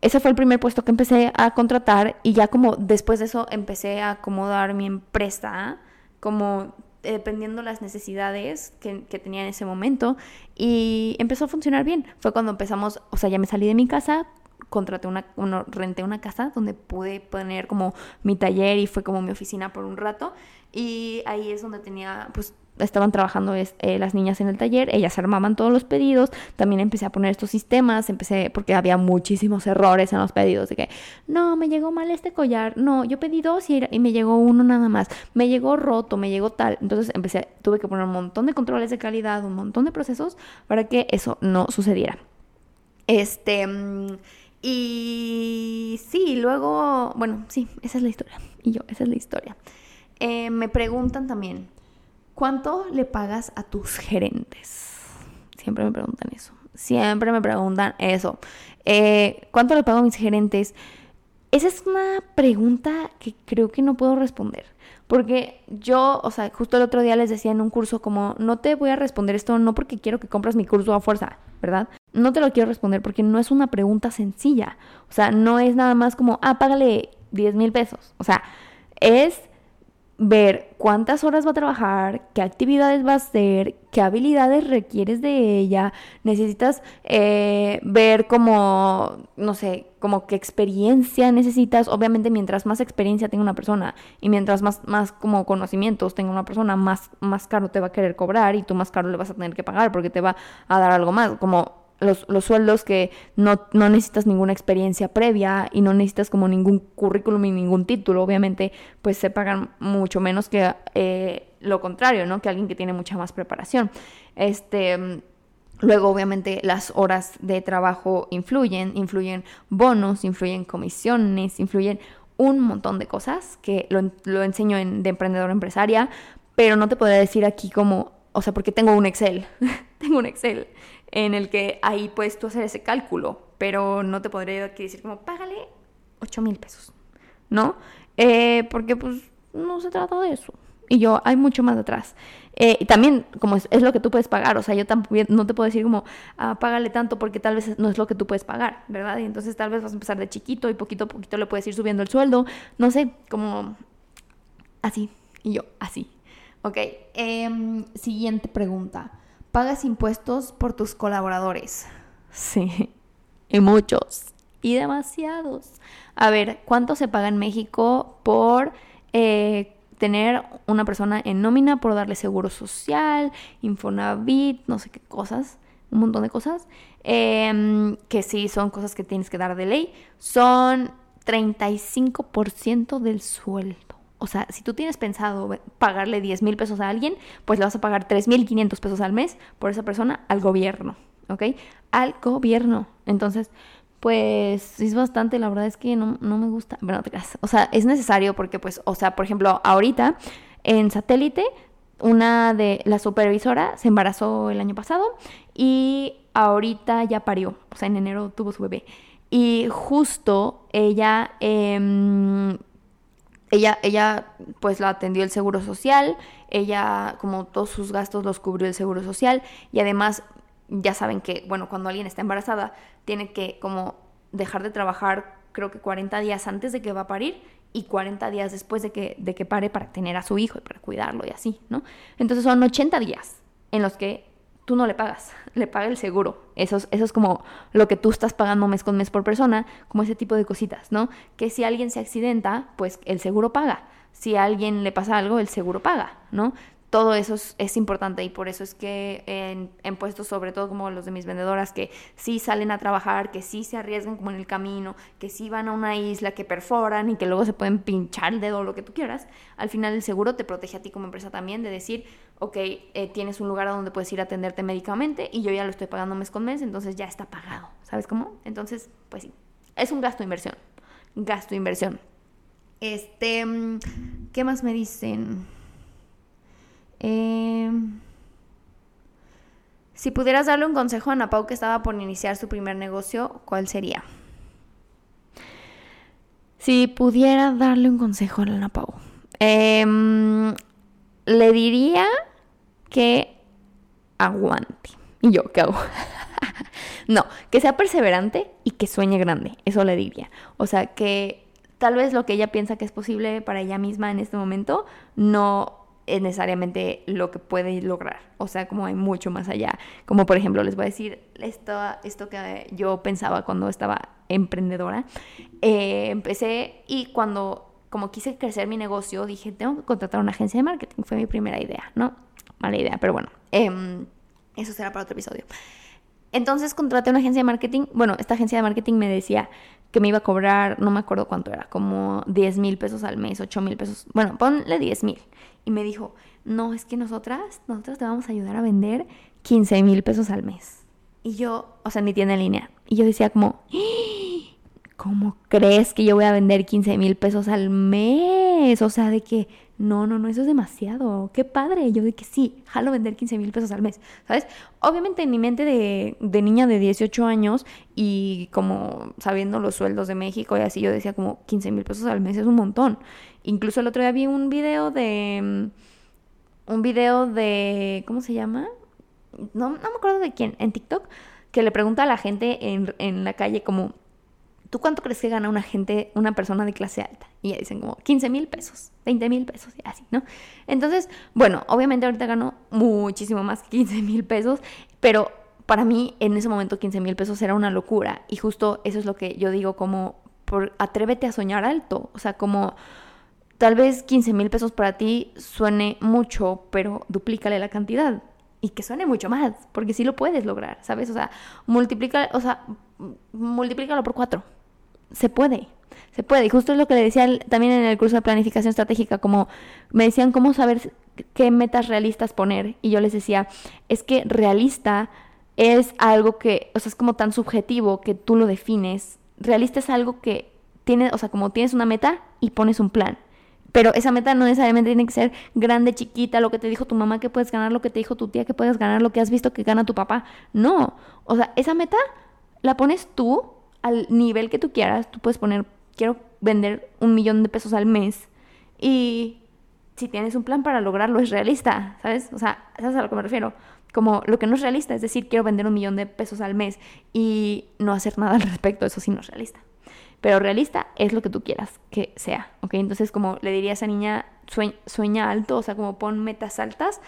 Speaker 1: ese fue el primer puesto que empecé a contratar y ya como después de eso empecé a acomodar mi empresa como dependiendo las necesidades que, que, tenía en ese momento y empezó a funcionar bien. Fue cuando empezamos, o sea, ya me salí de mi casa, contraté una, renté una casa donde pude poner como mi taller y fue como mi oficina por un rato y ahí es donde tenía pues estaban trabajando eh, las niñas en el taller, ellas armaban todos los pedidos, también empecé a poner estos sistemas, empecé porque había muchísimos errores en los pedidos de que no, me llegó mal este collar, no, yo pedí dos y, me llegó uno nada más, me llegó roto, me llegó tal, entonces empecé, tuve que poner un montón de controles de calidad, un montón de procesos para que eso no sucediera. Este, y sí, luego, bueno, sí, esa es la historia, y yo, esa es la historia. Eh, me preguntan también, ¿Cuánto le pagas a tus gerentes? Siempre me preguntan eso. Siempre me preguntan eso. Eh, ¿Cuánto le pago a mis gerentes? Esa es una pregunta que creo que no puedo responder. Porque yo, o sea, justo el otro día les decía en un curso como, no te voy a responder esto no porque quiero que compres mi curso a fuerza, ¿verdad? No te lo quiero responder porque no es una pregunta sencilla. O sea, no es nada más como, ah, págale 10 mil pesos. O sea, es ver cuántas horas va a trabajar, qué actividades va a hacer, qué habilidades requieres de ella, necesitas eh, ver como, no sé, como qué experiencia necesitas. Obviamente mientras más experiencia tenga una persona y mientras más, más como conocimientos tenga una persona, más, más caro te va a querer cobrar y tú más caro le vas a tener que pagar porque te va a dar algo más. Como los, los sueldos que no, no, necesitas ninguna experiencia previa y no necesitas como ningún currículum y ningún título, obviamente, pues se pagan mucho menos que eh, lo contrario, ¿no? Que alguien que tiene mucha más preparación. Este. Luego, obviamente, las horas de trabajo influyen, influyen bonos, influyen comisiones, influyen un montón de cosas que lo, lo enseño en, de emprendedor empresaria, pero no te podría decir aquí como, o sea, porque tengo un Excel, tengo un Excel en el que ahí puedes tú hacer ese cálculo, pero no te podría decir como, págale 8 mil pesos, ¿no? Eh, porque pues no se trata de eso. Y yo, hay mucho más detrás. Eh, y también, como es, lo que tú puedes pagar, o sea, yo también no te puedo decir como, ah, págale tanto porque tal vez no es lo que tú puedes pagar, ¿verdad? Y entonces tal vez vas a empezar de chiquito y poquito a poquito le puedes ir subiendo el sueldo, no sé, como así. Y yo, así. Ok, em, siguiente pregunta pagas impuestos por tus colaboradores. Sí, y muchos, y demasiados. A ver, ¿cuánto se paga en México por eh, tener una persona en nómina, por darle seguro social, Infonavit, no sé qué cosas, un montón de cosas? Em, que sí, son cosas que tienes que dar de ley. Son 35% del sueldo. O sea, si tú tienes pensado pagarle 10 mil pesos a alguien, pues le vas a pagar 3 mil 500 pesos al mes por esa persona al gobierno, ¿ok? Al gobierno. Entonces, pues es bastante, la verdad es que no, me gusta. Bueno, te O sea, es necesario porque, pues, o sea, por ejemplo, ahorita en satélite, una de la supervisora se embarazó el año pasado y ahorita ya parió. O sea, en enero tuvo su bebé. Y justo ella, em, ella, ella pues la atendió el Seguro Social, ella como todos sus gastos los cubrió el Seguro Social y además ya saben que, bueno, cuando alguien está embarazada, tiene que como dejar de trabajar creo que 40 días antes de que va a parir y 40 días después de que, de que pare para tener a su hijo y para cuidarlo y así, ¿no? Entonces son 80 días en los que tú no le pagas, le paga el seguro. Eso es, como lo que tú estás pagando mes con mes por persona, como ese tipo de cositas, ¿no? Que si alguien se accidenta, pues el seguro paga. Si a alguien le pasa algo, el seguro paga, ¿no? Todo eso es, importante y por eso es que en, puestos sobre todo como los de mis vendedoras que sí salen a trabajar, que sí se arriesgan como en el camino, que sí van a una isla, que perforan y que luego se pueden pinchar el dedo o lo que tú quieras, al final el seguro te protege a ti como empresa también de decir, ok, eh, tienes un lugar a donde puedes ir a atenderte médicamente y yo ya lo estoy pagando mes con mes, entonces ya está pagado, ¿sabes cómo? Entonces, pues sí, es un gasto de inversión, gasto inversión. Este, mm, ¿qué más me dicen? Em, si pudieras darle un consejo a Ana Pau que estaba por iniciar su primer negocio, ¿cuál sería? Si pudiera darle un consejo a Ana Pau, em, le diría que aguante. ¿Y yo qué hago? no, que sea perseverante y que sueñe grande. Eso le diría. O sea, que tal vez lo que ella piensa que es posible para ella misma en este momento no es necesariamente lo que puede lograr. O sea, como hay mucho más allá. Como por ejemplo, les voy a decir esto, esto que yo pensaba cuando estaba emprendedora. Eh, empecé y cuando como quise crecer mi negocio, dije, tengo que contratar una agencia de marketing. Fue mi primera idea, ¿no? Mala idea, pero bueno. Em, eso será para otro episodio. Entonces contraté una agencia de marketing. Bueno, esta agencia de marketing me decía que me iba a cobrar, no me acuerdo cuánto era, como 10 mil pesos al mes, 8 mil pesos. Bueno, ponle 10 mil y me dijo, no, es que nosotras, nosotras te vamos a ayudar a vender 15 mil pesos al mes. Y yo, o sea, ni tiene línea. Y yo decía como, ¡Ah! ¿cómo crees que yo voy a vender 15 mil pesos al mes? O sea, de que, no, no, no, eso es demasiado. Qué padre. Yo de que sí, jalo vender 15 mil pesos al mes, ¿sabes? Obviamente en mi mente de, niña de 18 años y como sabiendo los sueldos de México y así, yo decía como 15 mil pesos al mes es un montón. Incluso el otro día vi un video de... Mm, un video de... ¿Cómo se llama? No, no me acuerdo de quién, en TikTok, que le pregunta a la gente en, en la calle como, ¿tú cuánto crees que gana una gente, una persona de clase alta? Y ya dicen como 15 mil pesos, 20 mil pesos y así, ¿no? Entonces, bueno, obviamente ahorita gano muchísimo más que 15 mil pesos, pero para mí en ese momento 15 mil pesos era una locura y justo eso es lo que yo digo como, por, atrévete a soñar alto, o sea, como Tal vez 15 mil pesos para ti suene mucho, pero duplícale la cantidad y que suene mucho más, porque sí lo puedes lograr, ¿sabes? O sea, multiplica, o sea, multiplícalo por cuatro. Se puede, se puede. Y justo es lo que le decía también en el curso de planificación estratégica, como me decían cómo saber qué metas realistas poner. Y yo les decía, es que realista es algo que, o sea, es como tan subjetivo que tú lo defines. Realista es algo que tiene, o sea, como tienes una meta y pones un plan. Pero esa meta no necesariamente tiene que ser grande, chiquita, lo que te dijo tu mamá que puedes ganar, lo que te dijo tu tía que puedes ganar, lo que has visto que gana tu papá. No. O sea, esa meta la pones tú al nivel que tú quieras. Tú puedes poner, quiero vender un millón de pesos al mes. Y si tienes un plan para lograrlo, es realista, ¿sabes? O sea, ¿sabes a lo que me refiero? Como lo que no es realista, es decir, quiero vender un millón de pesos al mes y no hacer nada al respecto, eso sí no es realista. Pero realista es lo que tú quieras que sea, ¿ok? Entonces, como le diría a esa niña, sueña, alto, o sea, como pon metas altas,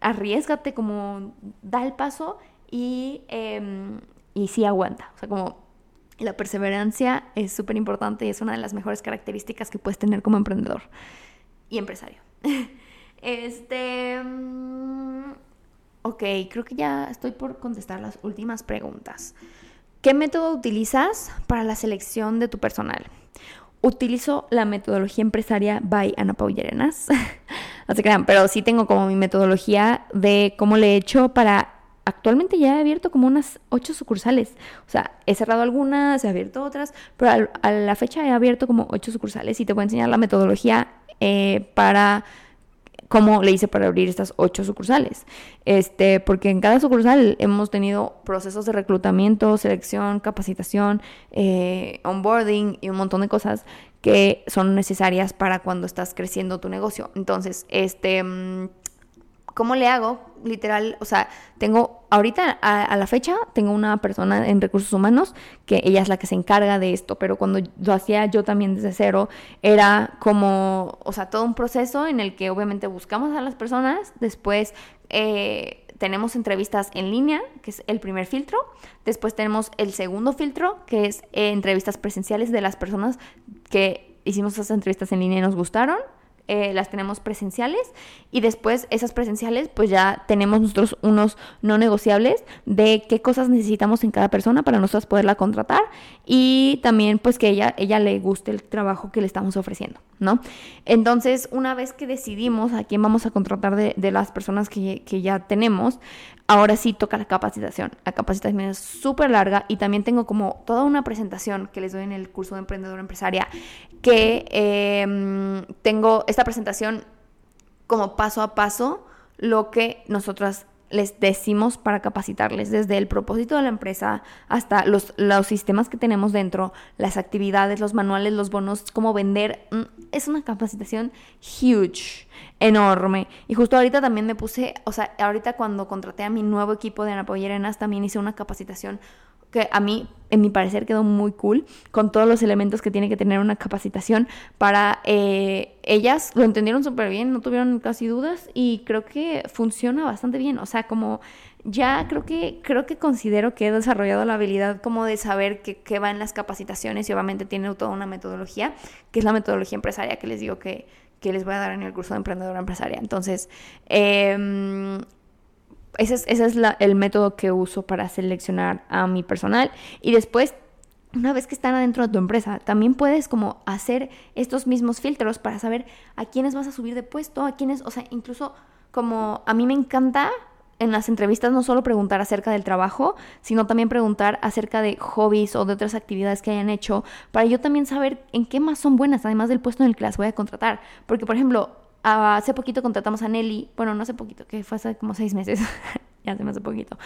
Speaker 1: arriesgate, como da el paso y, eh, y sí aguanta. O sea, como la perseverancia es súper importante y es una de las mejores características que puedes tener como emprendedor y empresario. este. Mm, ok, creo que ya estoy por contestar las últimas preguntas. ¿Qué método utilizas para la selección de tu personal? Utilizo la metodología empresaria by Ana Pau Llerenas. no se crean, pero sí tengo como mi metodología de cómo le he hecho para... Actualmente ya he abierto como unas ocho sucursales. O sea, he cerrado algunas, he abierto otras, pero a la fecha he abierto como ocho sucursales y te voy a enseñar la metodología eh, para cómo le hice para abrir estas ocho sucursales. Este, porque en cada sucursal hemos tenido procesos de reclutamiento, selección, capacitación, eh, onboarding y un montón de cosas que son necesarias para cuando estás creciendo tu negocio. Entonces, este, mm, ¿cómo le hago? Literal, o sea, tengo ahorita a, la fecha, tengo una persona en recursos humanos que ella es la que se encarga de esto, pero cuando lo hacía yo también desde cero, era como, o sea, todo un proceso en el que obviamente buscamos a las personas, después... Eh, tenemos entrevistas en línea, que es el primer filtro. Después tenemos el segundo filtro, que es eh, entrevistas presenciales de las personas que hicimos esas entrevistas en línea y nos gustaron. Eh, las tenemos presenciales y después esas presenciales pues ya tenemos nosotros unos no negociables de qué cosas necesitamos en cada persona para nosotros poderla contratar y también pues que ella, ella le guste el trabajo que le estamos ofreciendo, ¿no? Entonces una vez que decidimos a quién vamos a contratar de, de las personas que, que ya tenemos, ahora sí toca la capacitación. La capacitación es súper larga y también tengo como toda una presentación que les doy en el curso de emprendedor empresaria, que em, tengo esta presentación como paso a paso lo que nosotras les decimos para capacitarles, desde el propósito de la empresa hasta los, los sistemas que tenemos dentro, las actividades, los manuales, los bonos, cómo vender. Mm, es una capacitación huge enorme. Y justo ahorita también me puse, o sea, ahorita cuando contraté a mi nuevo equipo de Ana Arenas, también hice una capacitación que a mí, en mi parecer, quedó muy cool, con todos los elementos que tiene que tener una capacitación para eh, ellas, lo entendieron súper bien, no tuvieron casi dudas y creo que funciona bastante bien, o sea, como ya creo que, creo que considero que he desarrollado la habilidad como de saber qué va en las capacitaciones y obviamente tiene toda una metodología, que es la metodología empresaria que les digo que, que les voy a dar en el curso de emprendedora empresaria. Entonces, eh, ese es, el método que uso para seleccionar a mi personal. Y después, una vez que están adentro de tu empresa, también puedes como hacer estos mismos filtros para saber a quiénes vas a subir de puesto, a quiénes, o sea, incluso como a mí me encanta en las entrevistas no solo preguntar acerca del trabajo, sino también preguntar acerca de hobbies o de otras actividades que hayan hecho, para yo también saber en qué más son buenas, además del puesto en el que las voy a contratar. Porque, por ejemplo, hace poquito contratamos a Nelly, bueno, no hace poquito, que fue hace como seis meses, ya hace más de poquito.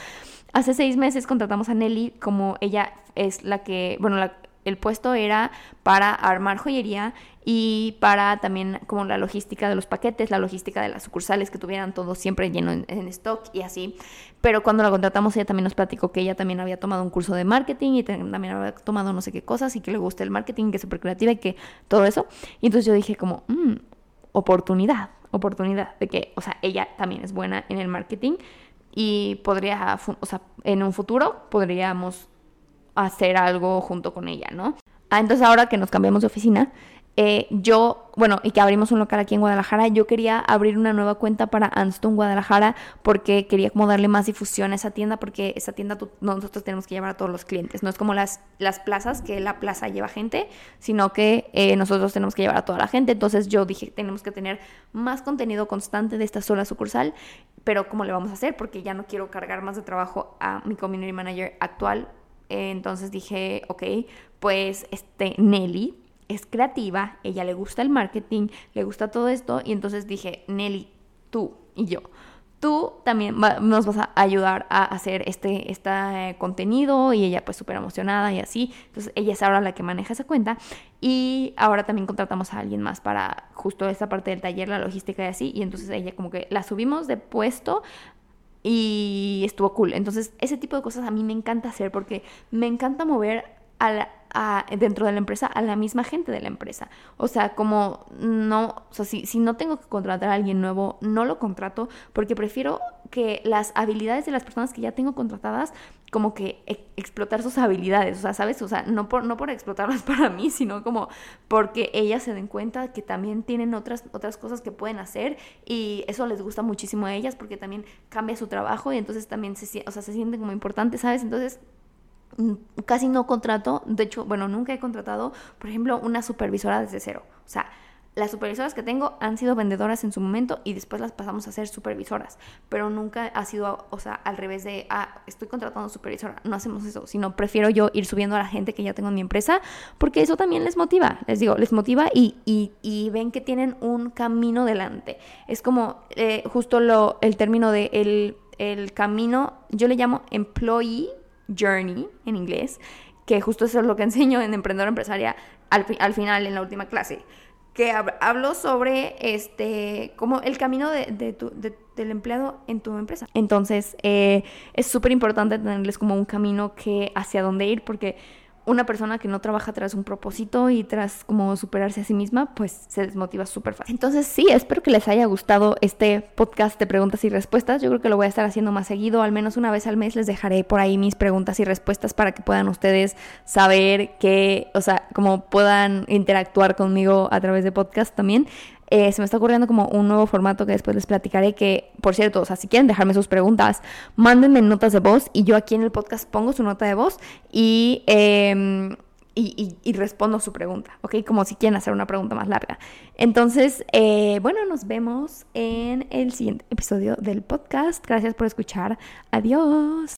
Speaker 1: Hace seis meses contratamos a Nelly como ella es la que, bueno, el puesto era para armar joyería y para también como la logística de los paquetes, la logística de las sucursales que tuvieran todo siempre lleno en, stock y así. Pero cuando la contratamos ella también nos platicó que ella también había tomado un curso de marketing y también había tomado no sé qué cosas y que le gusta el marketing, que es súper creativa y que todo eso. Y entonces yo dije como, mmm, oportunidad, oportunidad de que, o sea, ella también es buena en el marketing y podría, o sea, en un futuro podríamos hacer algo junto con ella, ¿no? Ah, entonces ahora que nos cambiamos de oficina, eh, yo, bueno, y que abrimos un local aquí en Guadalajara, yo quería abrir una nueva cuenta para Anston Guadalajara porque quería como darle más difusión a esa tienda porque esa tienda nosotros tenemos que llevar a todos los clientes. No es como las, las plazas, que la plaza lleva gente, sino que eh, nosotros tenemos que llevar a toda la gente. Entonces yo dije, tenemos que tener más contenido constante de esta sola sucursal, pero ¿cómo le vamos a hacer? Porque ya no quiero cargar más de trabajo a mi community manager actual. Eh, entonces dije, ok, pues este Nelly es creativa, ella le gusta el marketing, le gusta todo esto y entonces dije, Nelly, tú y yo, tú también nos vas a ayudar a hacer este, este contenido y ella pues súper emocionada y así. Entonces ella es ahora la que maneja esa cuenta y ahora también contratamos a alguien más para justo esta parte del taller, la logística y así. Y entonces ella como que la subimos de puesto y estuvo cool. Entonces ese tipo de cosas a mí me encanta hacer porque me encanta mover a la dentro de la empresa a la misma gente de la empresa. O sea, como no, o sea, si, si no tengo que contratar a alguien nuevo, no lo contrato porque prefiero que las habilidades de las personas que ya tengo contratadas, como que e, explotar sus habilidades, o sea, ¿sabes? O sea, no por, no por explotarlas para mí, sino como porque ellas se den cuenta que también tienen otras, otras cosas que pueden hacer y eso les gusta muchísimo a ellas porque también cambia su trabajo y entonces también se, o sea, se sienten como importantes, ¿sabes? Entonces casi no contrato, de hecho, bueno, nunca he contratado, por ejemplo, una supervisora desde cero. O sea, las supervisoras que tengo han sido vendedoras en su momento y después las pasamos a ser supervisoras, pero nunca ha sido, o sea, al revés de, ah, estoy contratando supervisora, no hacemos eso, sino prefiero yo ir subiendo a la gente que ya tengo en mi empresa, porque eso también les motiva, les digo, les motiva y, y, ven que tienen un camino delante. Es como eh, justo lo, el término de el, el camino, yo le llamo employee journey en inglés, que justo eso es lo que enseño en Emprendedor Empresaria al, al final, en la última clase que hablo sobre este como el camino de, tu, del empleado en tu empresa. Entonces, eh, es súper importante tenerles como un camino que hacia dónde ir, porque una persona que no trabaja tras un propósito y tras como superarse a sí misma, pues se desmotiva súper fácil. Entonces sí, espero que les haya gustado este podcast de preguntas y respuestas. Yo creo que lo voy a estar haciendo más seguido, al menos una vez al mes les dejaré por ahí mis preguntas y respuestas para que puedan ustedes saber que, o sea, como puedan interactuar conmigo a través de podcast también. Eh, se me está ocurriendo como un nuevo formato que después les platicaré que, por cierto, o si quieren dejarme sus preguntas, mándenme notas de voz y yo aquí en el podcast pongo su nota de voz y... Em, y, respondo su pregunta, ¿ok? Como si quieren hacer una pregunta más larga. Entonces, eh, bueno, nos vemos en el siguiente episodio del podcast. Gracias por escuchar. Adiós.